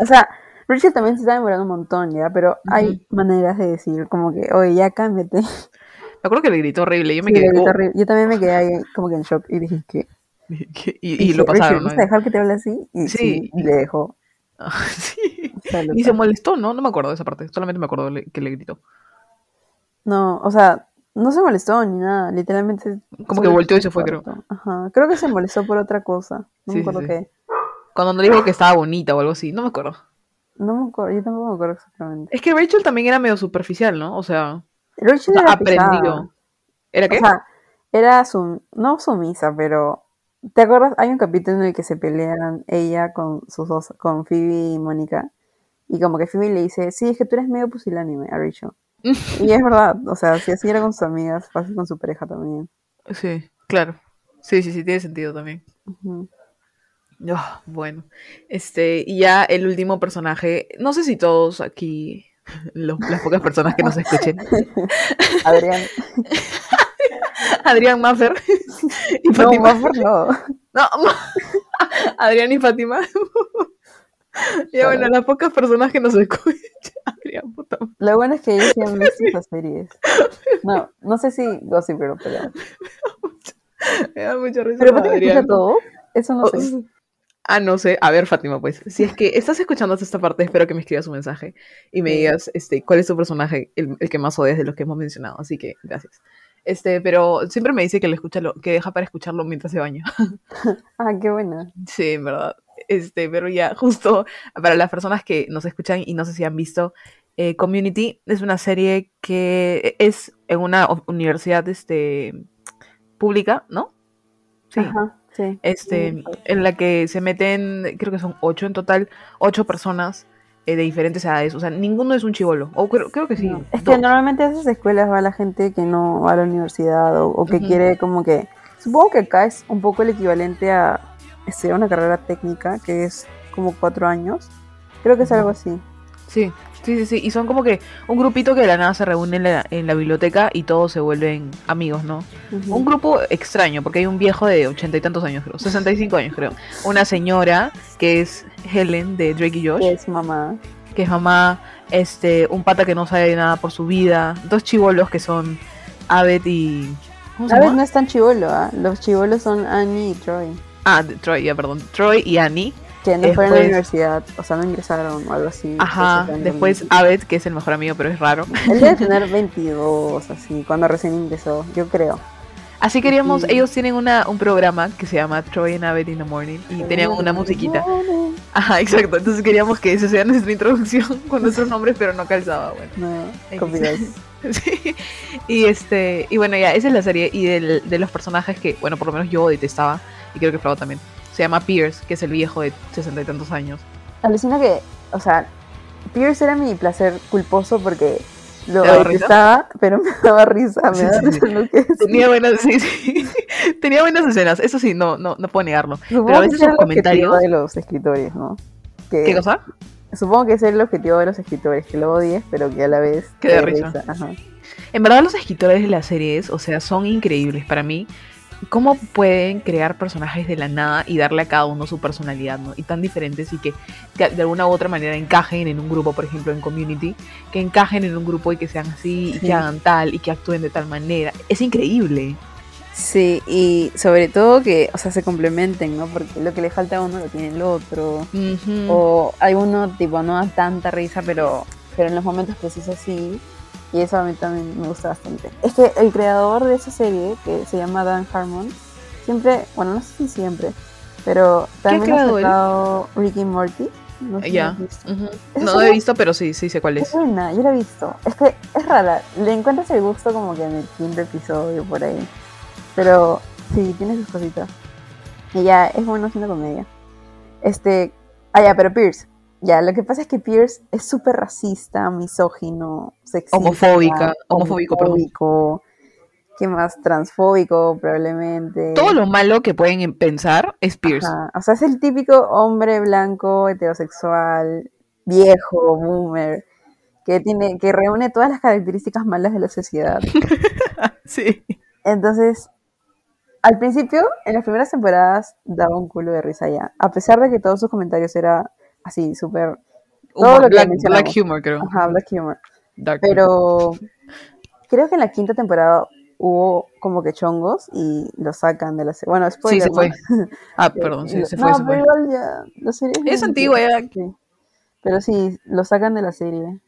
O sea, Rachel también se está demorando un montón ya, pero hay maneras de decir, como que, oye, ya cámbiate. me acuerdo que le gritó horrible, yo me Sí, quedé, oh, horrible. Yo también me quedé ahí como que en shock y dije que. ¿qué? y, y lo pasaron, ¿no? ¿vas a dejar que te hable así? Y Sí. y le dejó. sí. O sea, Ni loca. se molestó, ¿no? No me acuerdo de esa parte. Solamente me acuerdo que le gritó. No, o sea, no se molestó ni nada, literalmente. Como que volteó y se fue, creo. Ajá, creo que se molestó por otra cosa. No Sí, me acuerdo sí. qué. Cuando nos dijo que estaba bonita o algo así. No me acuerdo. No me acuerdo, yo tampoco me acuerdo exactamente. Es que Rachel también era medio superficial, ¿no? O sea, o Rachel sea, era pesada. aprendió. ¿Era qué? O sea, era su, no sumisa, pero ¿te acuerdas? Hay un capítulo en el que se pelean ella con sus dos, con Phoebe y Mónica. Y como que Phoebe le dice, sí, es que tú eres medio pusilánime a Rachel. Y es verdad, o sea, si así era con sus amigas, fácil con su pareja también. Sí, claro. Sí, sí, sí, tiene sentido también. Ah, bueno, este, y ya el último personaje, no sé si todos aquí, los- las pocas personas que nos escuchen, Adrián. Adrián Maffer y No, Fátima. Maffer no. No, Adrián y Fátima. Ya bueno, las pocas personas que nos escuchan. Lo bueno es que ellos sí han visto estas series. No, no sé si Gossip Girl, pero... Me da mucha risa. ¿Pero Fátima escucha todo? Eso no O- sé. Ah, no sé. A ver, Fátima, pues, si es que estás escuchando hasta esta parte, espero que me escribas un mensaje y me digas este, cuál es tu personaje, el, el que más odias de los que hemos mencionado. Así que, gracias. Este, pero siempre me dice que lo escucha lo, que deja para escucharlo mientras se baña. Ah, qué buena. Sí, en verdad. Este, pero ya, justo para las personas que nos escuchan y no sé si han visto Eh, Community es una serie que es en una universidad este, pública, ¿no? Sí. Ajá, sí. Este, en la que se meten, creo que son ocho en total, ocho personas eh, de diferentes edades. O sea, ninguno es un chivolo. O creo, creo que sí. No, Es que normalmente a esas escuelas va la gente que no va a la universidad o, o que quiere como que... Supongo que acá es un poco el equivalente a estudiar una carrera técnica que es como cuatro años. Creo que es algo así. Sí, sí, sí, sí. Y son como que un grupito que de la nada se reúne en la, en la biblioteca y todos se vuelven amigos, ¿no? Un grupo extraño, porque hay un viejo de ochenta y tantos años, creo, 65 años, creo. Una señora que es Helen de Drake y Josh, Que es mamá. que es mamá, este, un pata que no sabe nada por su vida, dos chivolos que son Abed y. ¿Cómo se A ver, llama? no es tan chivolo, ¿ah? Los chivolos son Annie y Troy. Ah, de Troy, ya, perdón. Troy y Annie. Que no fueron a la universidad, o sea, no ingresaron o algo así. Ajá. Después. Abed, que es el mejor amigo, pero es raro. Él debe tener 22, así, cuando recién ingresó, yo creo. Así queríamos, ellos tienen una, un programa que se llama Troy and Abed in the Morning y tenían una musiquita. Ajá, exacto. Entonces queríamos que esa sea nuestra introducción con nuestros nombres, pero no calzaba, bueno. No. Sí. Y este, y bueno, ya, esa es la serie. Y del- de los personajes que, bueno, por lo menos yo detestaba, y creo que Flau también. Se llama Pierce, que es el viejo de sesenta y tantos años. Alucina que, o sea, Pierce era mi placer culposo porque lo ¿Te daba risa? detestaba, pero me daba risa, me Sí, daba sí, risa lo que. Tenía buenas, sí, sí. Tenía buenas escenas, eso sí, no, no, no puedo negarlo. Supongo pero a veces objetivo comentarios- de los escritores, ¿no? Que, ¿Qué cosa? Supongo que ese es el objetivo de los escritores, que lo odies, pero que a la vez Que dé dé risa. Ajá. En verdad los escritores de las series, o sea, son increíbles para mí. ¿Cómo pueden crear personajes de la nada y darle a cada uno su personalidad, ¿no? Y tan diferentes y que, que de alguna u otra manera encajen en un grupo, por ejemplo, en Community, que encajen en un grupo y que sean así, y que hagan tal, y que actúen de tal manera. Es increíble. Sí, y sobre todo que, o sea, se complementen, ¿no? Porque lo que le falta a uno lo tiene el otro. Ujú. O hay uno, tipo, no da tanta risa, pero, pero en los momentos precisos sí. Y eso a mí también me gusta bastante. Es que el creador de esa serie, que se llama Dan Harmon, siempre, bueno, no sé si siempre, pero también ha él? sacado Ricky Morty. No sé si lo Ya. has visto. Ujú. Esa No lo he visto, pero sí, sí sé cuál Es es. buena, yo la he visto. Es que es rara. Le encuentras el gusto como que en el quinto episodio por ahí. Pero sí, tiene sus cositas. Y ya, es bueno haciendo comedia. Este. Ah, ya, pero Pierce. Ya, lo que pasa es que Pierce es súper racista, misógino, sexista. Homofóbica, homofóbico, perdón. homofóbico, ¿Qué más? Transfóbico, probablemente. Todo lo malo que pueden pensar es Pierce. Ajá, O sea, es el típico hombre blanco, heterosexual, viejo, boomer, que tiene, que reúne todas las características malas de la sociedad. Sí. Entonces, al principio, en las primeras temporadas, daba un culo de risa ya. A pesar de que todos sus comentarios eran así, súper. Todo Humor, lo que black, black humor, creo. Ajá, black humor. Dark. Pero creo que en la quinta temporada hubo como que chongos y lo sacan de la serie. Bueno, Sí, spoiler, se fue. Ah, perdón, sí, se fue, no, se fue. ya, la serie Es antigua, ya. Sí. Pero sí, lo sacan de la serie.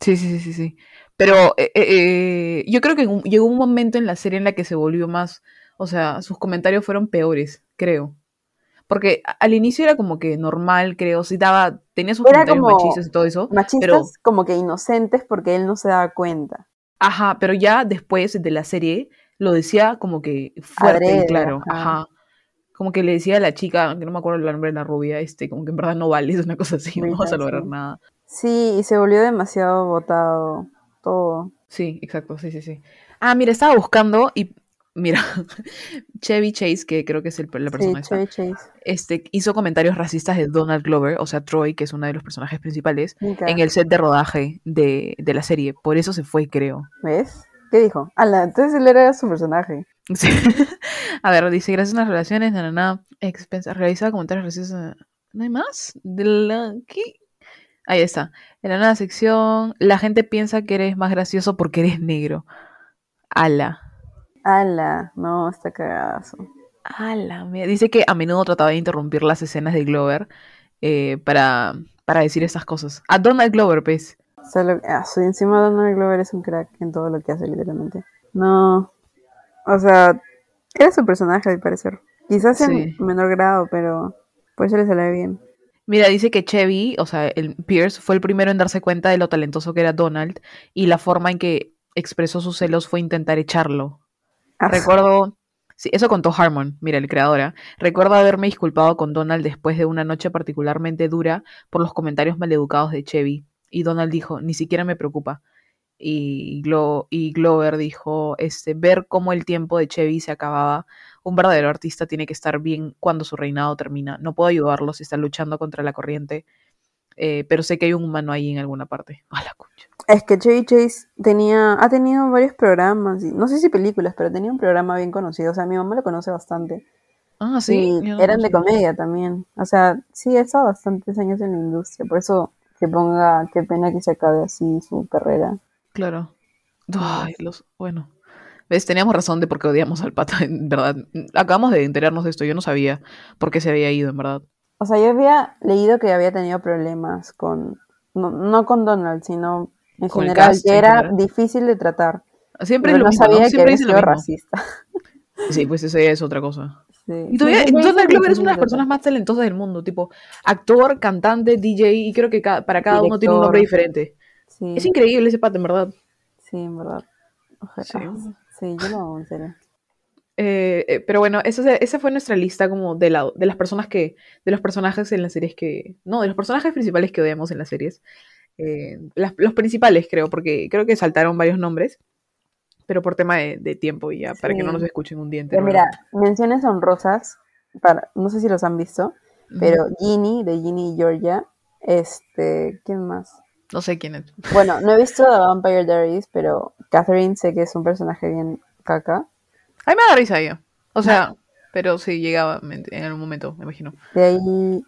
Sí, sí, sí, sí, sí. Pero eh, eh, eh, yo creo que llegó un momento en la serie en la que se volvió más, o sea, sus comentarios fueron peores, creo. Porque al inicio era como que normal, creo, sí daba, tenía sus Era comentarios como machistas y todo eso, Machistas pero, como que inocentes porque él no se daba cuenta. ajá, pero ya después de la serie lo decía como que fuerte y claro, ajá. ajá. Como que le decía a la chica, que no me acuerdo el nombre de la rubia, este, como que en verdad no vales, una cosa así, no vas a lograr sí. nada. Sí, y se volvió demasiado botado todo. Sí, exacto, sí, sí, sí. Ah, mira, estaba buscando y mira, Chevy Chase, que creo que es el, la persona Sí, esta, Chevy Chase. este, hizo comentarios racistas de Donald Glover, o sea, Troy, que es uno de los personajes principales, en el set de rodaje de, de la serie. Por eso se fue, creo. ¿Ves? ¿Qué dijo? Ala, entonces él era su personaje. Sí. A ver, dice, gracias a las relaciones, nada, nada, expensa, realiza comentarios racistas. ¿No hay más? De la... ¿Qué? Ahí está. En la nueva sección, la gente piensa que eres más gracioso porque eres negro. Ala. Ala, no, está cagazo. Ala, dice que a menudo trataba de interrumpir las escenas de Glover eh, para, para decir estas cosas. A Donald Glover, pues. Solo, ah, encima Donald Glover es un crack en todo lo que hace, literalmente. No, o sea, era su personaje, al parecer. Quizás Sí. en menor grado, pero por eso le sale bien. Mira, dice que Chevy, o sea, el Pierce, fue el primero en darse cuenta de lo talentoso que era Donald y la forma en que expresó sus celos fue intentar echarlo. Recuerdo, sí, eso contó Harmon, mira, el creadora. Recuerdo haberme disculpado con Donald después de una noche particularmente dura por los comentarios maleducados de Chevy. Y Donald dijo, ni siquiera me preocupa. Y, Glo- y Glover dijo, este, ver cómo el tiempo de Chevy se acababa. Un verdadero artista tiene que estar bien cuando su reinado termina. No puedo ayudarlo si está luchando contra la corriente, eh, pero sé que hay un humano ahí en alguna parte. A la concha. Es que Chevy Chase tenía, ha tenido varios programas, no sé si películas, pero tenía un programa bien conocido. O sea, mi mamá lo conoce bastante. Ah, sí. y eran de comedia también. O sea, sí, ha estado bastantes años en la industria. Por eso que ponga, qué pena que se acabe así su carrera. Claro. Ay, los, bueno. ¿Ves? Teníamos razón de por qué odiamos al pata, en verdad. Acabamos de enterarnos de esto, yo no sabía por qué se había ido, en verdad. O sea, yo había leído que había tenido problemas con, no, no con Donald, sino en Con general, que era difícil de tratar. Siempre es lo no mismo, ¿no? sabía que Siempre sido racista. Sí, pues eso ya es otra cosa. Sí. Y todavía, Sí, Donald Glover es una de las personas más talentosas del mundo, tipo actor, cantante, DJ, y creo que ca- para cada uno tiene un nombre diferente. Sí, Es increíble ese pata, en verdad. sí, en verdad. Ojalá- Sí. yo lo amo, en serio. Eh, eh, pero bueno, eso, esa fue nuestra lista como de, la, de las personas que, de los personajes en las series que, no, de los personajes principales que odiamos en las series. Eh, las- los principales creo, porque creo que saltaron varios nombres, pero por tema de, de tiempo y ya, para que no nos escuchen un día Pero mira, menciones honrosas, para, no sé si los han visto, pero Ginny, de Ginny y Georgia, este, ¿quién más? No sé quién es. Bueno, no he visto The Vampire Diaries, pero Catherine sé que es un personaje bien caca. A mí me da risa ella. O sea, pero sí llegaba en algún momento, me imagino. De ahí...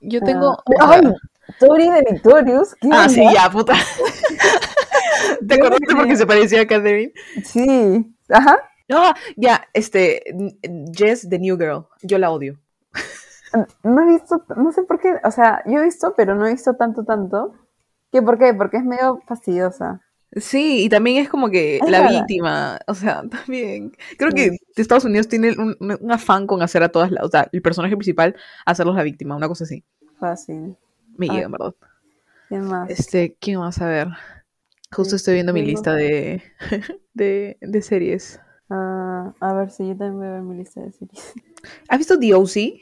Yo tengo... ah, o sea- ¡Ay! Tori de Victorious. ¿qué ah, onda? sí, ya, puta. ¿Te acordaste porque se parecía a Catherine? Sí. Ajá. No, ya, este, Jess, The New Girl. Yo la odio. No he visto, no sé por qué, o sea, yo he visto, pero no he visto tanto, tanto. ¿Qué por qué? Porque es medio fastidiosa. Sí, y también es como que Es la víctima, o sea, también. Creo Sí. que Estados Unidos tiene un, un afán con hacer a todas las, o sea, el personaje principal, hacerlos la víctima, una cosa así. Fácil. Me Ay. llega, en verdad. ¿Quién más? Este, ¿quién más a ver? Justo estoy viendo mi lista de, de, de series. Ah, a ver si yo también voy a ver mi lista de series. ¿Has visto The O.C.?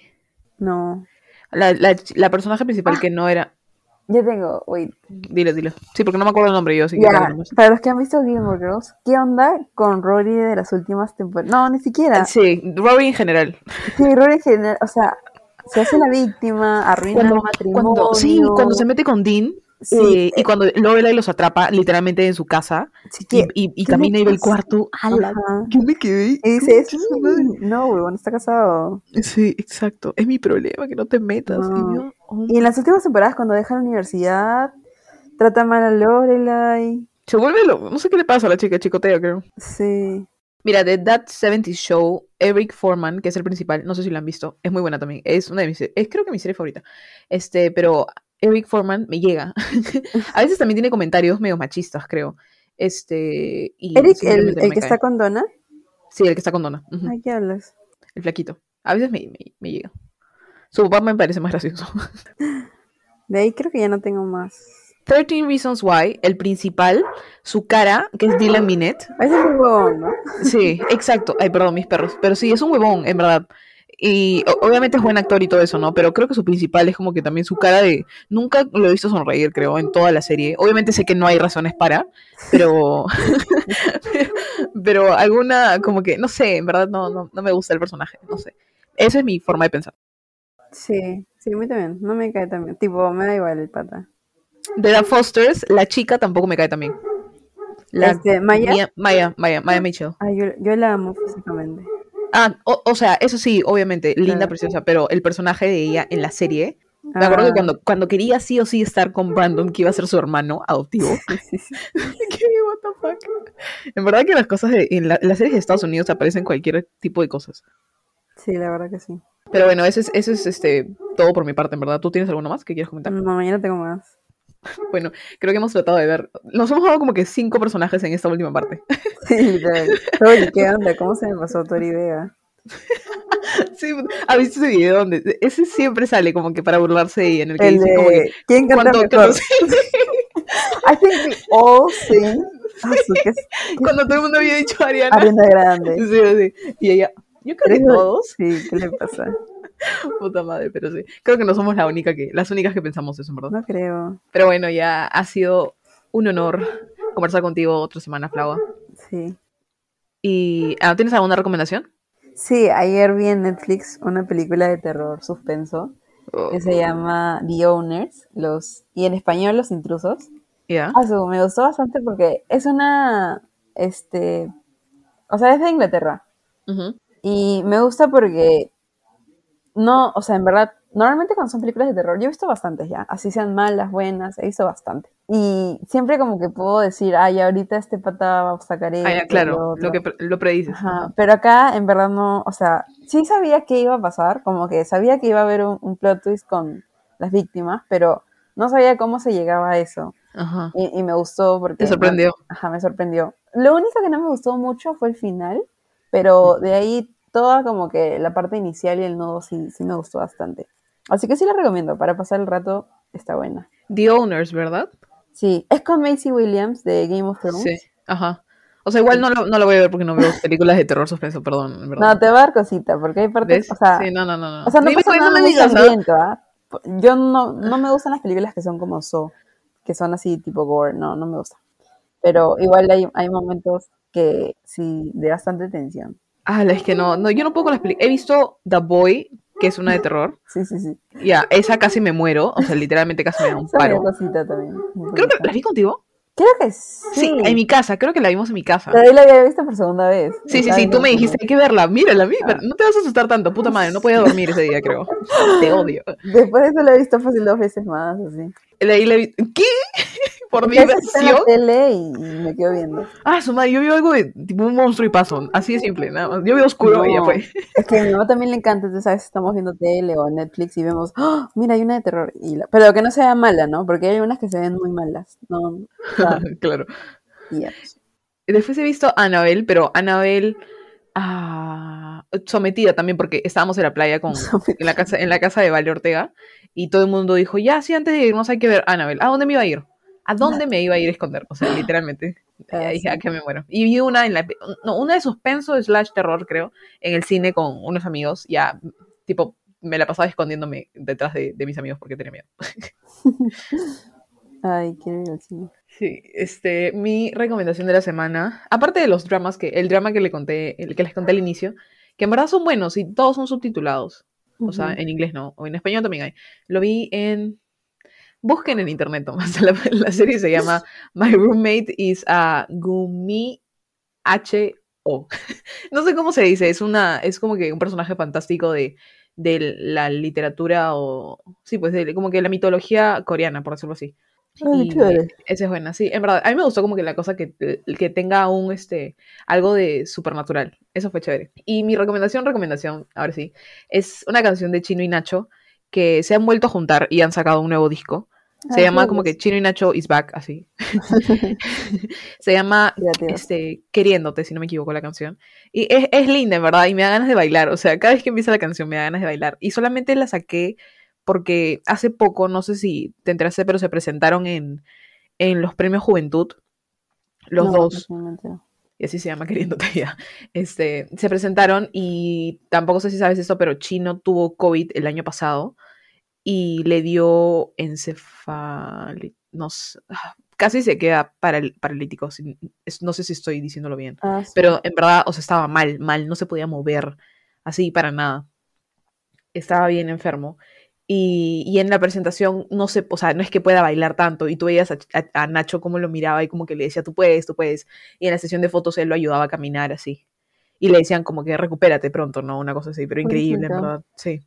No. La, la, la personaje principal Ah. que no era. Ya tengo, wait. Dile, dile. Sí, porque no me acuerdo el nombre yo, así que nomás. para los que han visto Gilmore Girls, ¿qué onda con Rory de las últimas temporadas? No, ni siquiera. Sí, Rory en general. Sí, Rory en general, o sea, se hace la víctima, arruina el matrimonio. cuando, sí, cuando se mete con Dean Sí, eh, y cuando Lorelai los atrapa literalmente en su casa sí y, y- y ¿qué camina y ve el cuarto. Ajá. Yo me quedé. Y dices, "Concha su madre". no, huevón, está casado. Sí, exacto. Es mi problema, que no te metas. No. Y yo, oh. Y en las últimas temporadas, cuando deja la universidad, trata mal a Lorelai. Se vuelve lo... No sé qué le pasa a la chica, chicotea, creo. Sí. Mira, de That 70 Show, Eric Foreman, que es el principal, no sé si lo han visto, es muy buena también. Es una de mis, es creo que mi serie favorita. Este, pero Eric Foreman me llega. a veces también tiene comentarios medio machistas, creo. Este, y Eric, el, que cae. está con Donna. Sí, el que está con Donna. ujú, Ay, ¿qué hablas? El flaquito. A veces me, me, me llega. Su papá me parece más gracioso. De ahí creo que ya no tengo más. 13 Reasons Why, el principal, su cara, que es Dylan Minette. A veces es muy huevón, ¿no? Sí, exacto. Ay, perdón, mis perros. Pero sí, es un huevón, en verdad. Y obviamente es buen actor y todo eso, ¿no? Pero creo que su principal es como que también su cara de... Nunca lo he visto sonreír, creo, en toda la serie. Obviamente sé que no hay razones para, pero... pero alguna, como que, no sé, en verdad no, no, no me gusta el personaje, no sé. Esa es mi forma de pensar. Sí, sí, mí también. No me cae también. Tipo, me da igual el pata. De la Fosters, la chica tampoco me cae también. La Este, Maya. Maya, Maya, Maya Mitchell. Ay, yo, yo la amo físicamente. Ah, o, o sea, eso sí, obviamente, linda, preciosa, pero el personaje de ella en la serie, me acuerdo Ah, que cuando, cuando quería sí o sí estar con Brandon, que iba a ser su hermano adoptivo. ¿qué? What the fuck? En verdad que las cosas de- en, la- las series de Estados Unidos aparecen cualquier tipo de cosas. Sí, la verdad que sí. Pero bueno, eso es, eso es este, todo por mi parte, en verdad. ¿Tú tienes alguno más que quieras comentar? No, mañana tengo más. Bueno, creo que hemos tratado de ver. Nos hemos dado como que cinco personajes en esta última parte. Sí. Tori, ¿qué onda? ¿Cómo se me pasó Tori Vega? Sí, ¿has visto ese video donde ese siempre sale como que para burlarse de ella, en el que El dice como que de ¿Quién canta cuando, mejor? I think we all sing. Que es cuando todo el mundo había dicho Ariana. Ariana Grande. Sí, sí. Y ella, yo creo que todos, Sí, ¿qué le pasa? puta madre, pero sí. Creo que no somos la única que, las únicas que pensamos eso, verdad. No creo. Pero bueno, ya ha sido un honor conversar contigo otra semana, Flava. Sí. ¿Y ah, tienes alguna recomendación? Sí, ayer vi en Netflix una película de terror suspenso que se llama The Owners, los y en español Los Intrusos. ¿Ya? Ah, su, me gustó bastante porque es una, este, o sea, es de Inglaterra y me gusta porque no, o sea, en verdad, normalmente cuando son películas de terror, yo he visto bastantes ya, así sean malas, buenas, he visto bastante. Y siempre como que puedo decir, ay, ahorita este pata va a sacar esto, Ah, ya, claro, otro". lo que lo predices. Ajá, pero acá en verdad no, o sea, sí sabía que iba a pasar, como que sabía que iba a haber un, un plot twist con las víctimas, pero no sabía cómo se llegaba a eso. Ajá. Y, y me gustó porque... Te sorprendió. Ajá, me sorprendió. Lo único que no me gustó mucho fue el final, pero de ahí toda como que la parte inicial y el nudo sí, sí me gustó bastante. Así que sí la recomiendo, para pasar el rato está buena. The Owners, ¿verdad? Sí, es con Macy Williams de Game of Thrones. Sí. Ajá. O sea, igual no lo, no lo voy a ver porque no veo películas de terror suspenso, perdón, en verdad. No, te va a dar cosita, porque hay partes, ¿Ves? o sea, sí, no, no, no. no. O sea, no Dime, pasa nada me muy digas, ¿ah? sangriento, ¿ah? Yo no, no me gustan las películas que son como So, que son así tipo gore, no, no me gusta. Pero igual hay, hay momentos que sí, de bastante tensión. Ah, es que no, no, yo no puedo con las películas. He visto The Boy, que es una de terror. Sí, sí, sí. Ya, esa casi me muero, o sea, literalmente casi me da un paro. cosita también. Creo que la vi contigo. Creo que sí. Sí, en mi casa, creo que la vimos en mi casa. Pero ahí la había visto por segunda vez. Sí, sí, sí, tú me dijiste, hay que verla, mírala, mírala. Ah. No te vas a asustar tanto, puta madre, no podía dormir ese día, creo. Te odio. Después de eso la he visto fácil dos veces más, así. Ahí vi- ¿Qué? Por diversión. tele y, me quedo viendo. Ah, su madre, yo vi algo de tipo un monstruo y paso. Así de simple, nada más. Yo vi oscuro y ya fue. Es que a mi mamá también le encanta, entonces a veces estamos viendo tele o Netflix y vemos, ¡Ah! mira, hay una de terror. Y la- Pero que no sea mala, ¿no? Porque hay unas que se ven muy malas. No, o sea, claro. y ya. Después he visto Annabelle, pero Annabelle ah, sometida también porque estábamos en la playa con en la casa en la casa de Vale Ortega y todo el mundo dijo, "Ya, sí, antes de irnos hay que ver Annabelle." ¿A dónde me iba a ir? ¿A dónde me iba a ir a esconder? O sea, literalmente. Ah, Ya dije. "¿A qué me muero?" Y vi una en la no, una de suspenso slash terror, creo, en el cine con unos amigos, ya tipo me la pasaba escondiéndome detrás de, de mis amigos porque tenía miedo. Ay, quiero ir al cine. Sí, este, mi recomendación de la semana, aparte de los dramas que, el drama que le conté, el que les conté al inicio, que en verdad son buenos y todos son subtitulados, o sea, en inglés no, o en español también hay. Lo vi en, busquen en internet nomás, la, la serie se llama My Roommate is a Gumi H.O. No sé cómo se dice, es una, es como que un personaje fantástico de, de la literatura o, sí, pues de, como que la mitología coreana, por decirlo así. Ay, Y chévere. esa es buena, sí, en verdad. A mí me gustó como que la cosa que, que tenga un, este, algo de supernatural. Eso fue chévere. Y mi recomendación, recomendación, ahora sí, es una canción de Chino y Nacho que se han vuelto a juntar y han sacado un nuevo disco. Se Ay, llama como que. Chino y Nacho is back, así. se llama este, Queriéndote, si no me equivoco la canción. Y es, es linda, en verdad, y me da ganas de bailar. O sea, cada vez que empieza la canción me da ganas de bailar. Y solamente la saqué porque hace poco, no sé si te enteraste, pero se presentaron en, en los premios Juventud. Los No, dos, no. Y así se llama Queriéndote ya. Este, se presentaron y tampoco sé si sabes esto, pero Chino tuvo COVID el año pasado y le dio encefalitis. No sé, ah, casi se queda paral- paralítico. No sé si estoy diciéndolo bien. Ah, sí. Pero en verdad, o sea, estaba mal, mal, no se podía mover así para nada. Estaba bien enfermo. Y, y en la presentación, no sé, o sea, no es que pueda bailar tanto. Y tú veías a, a- a Nacho como lo miraba y como que le decía, tú puedes, tú puedes. Y en la sesión de fotos él lo ayudaba a caminar así. Y le decían como que recupérate pronto, ¿no? Una cosa así, pero increíble, en verdad. Sí.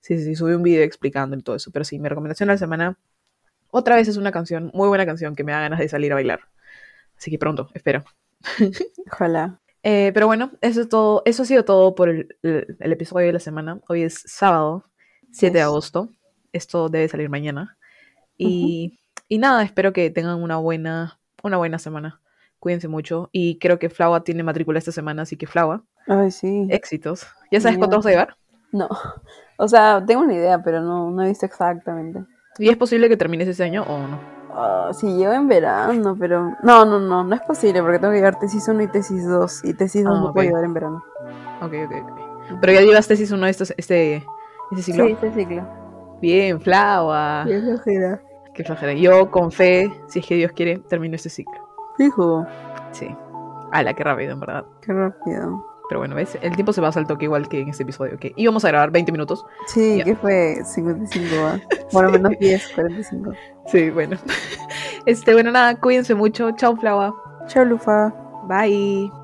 Sí, sí, sí, subí un video explicando y todo eso. Pero sí, mi recomendación de la semana, otra vez es una canción, muy buena canción que me da ganas de salir a bailar. Así que pronto, espero. Ojalá. Eh, pero bueno, eso es todo, eso ha sido todo por el, el- el episodio de la semana. Hoy es sábado, 7 de agosto. Esto debe salir mañana. Y, y nada, espero que tengan una buena, una buena semana. Cuídense mucho. Y creo que Flava tiene matrícula esta semana, así que Flava, Ay, sí. Éxitos. ¿Ya sabes cuánto vas a llevar? No. O sea, tengo una idea, pero no, no he visto exactamente. ¿Y es posible que termines ese año o no? Ah, sí, llevo en verano, pero... No, no, no, no es posible porque tengo que llevar tesis 1 y tesis 2. Y tesis 2 Ah, no ok. puedo llevar en verano. Ok, ok, ok. Pero ya llevas tesis uno de estos, este, este ciclo. Sí, este ciclo. Bien, Flava. Qué flojera. Qué flojera. Yo, con fe, si es que Dios quiere, termino este ciclo. Fijo. Sí. Ala, qué rápido, en verdad. Qué rápido. Pero bueno, ¿ves? El tiempo se pasa al toque igual que en este episodio. que íbamos a grabar 20 minutos. Sí, que fue 55, ¿va? Bueno, menos 10, 45. Sí, bueno. Este, bueno, nada, cuídense mucho. Chao, Flava. Chao, Lufa. Bye.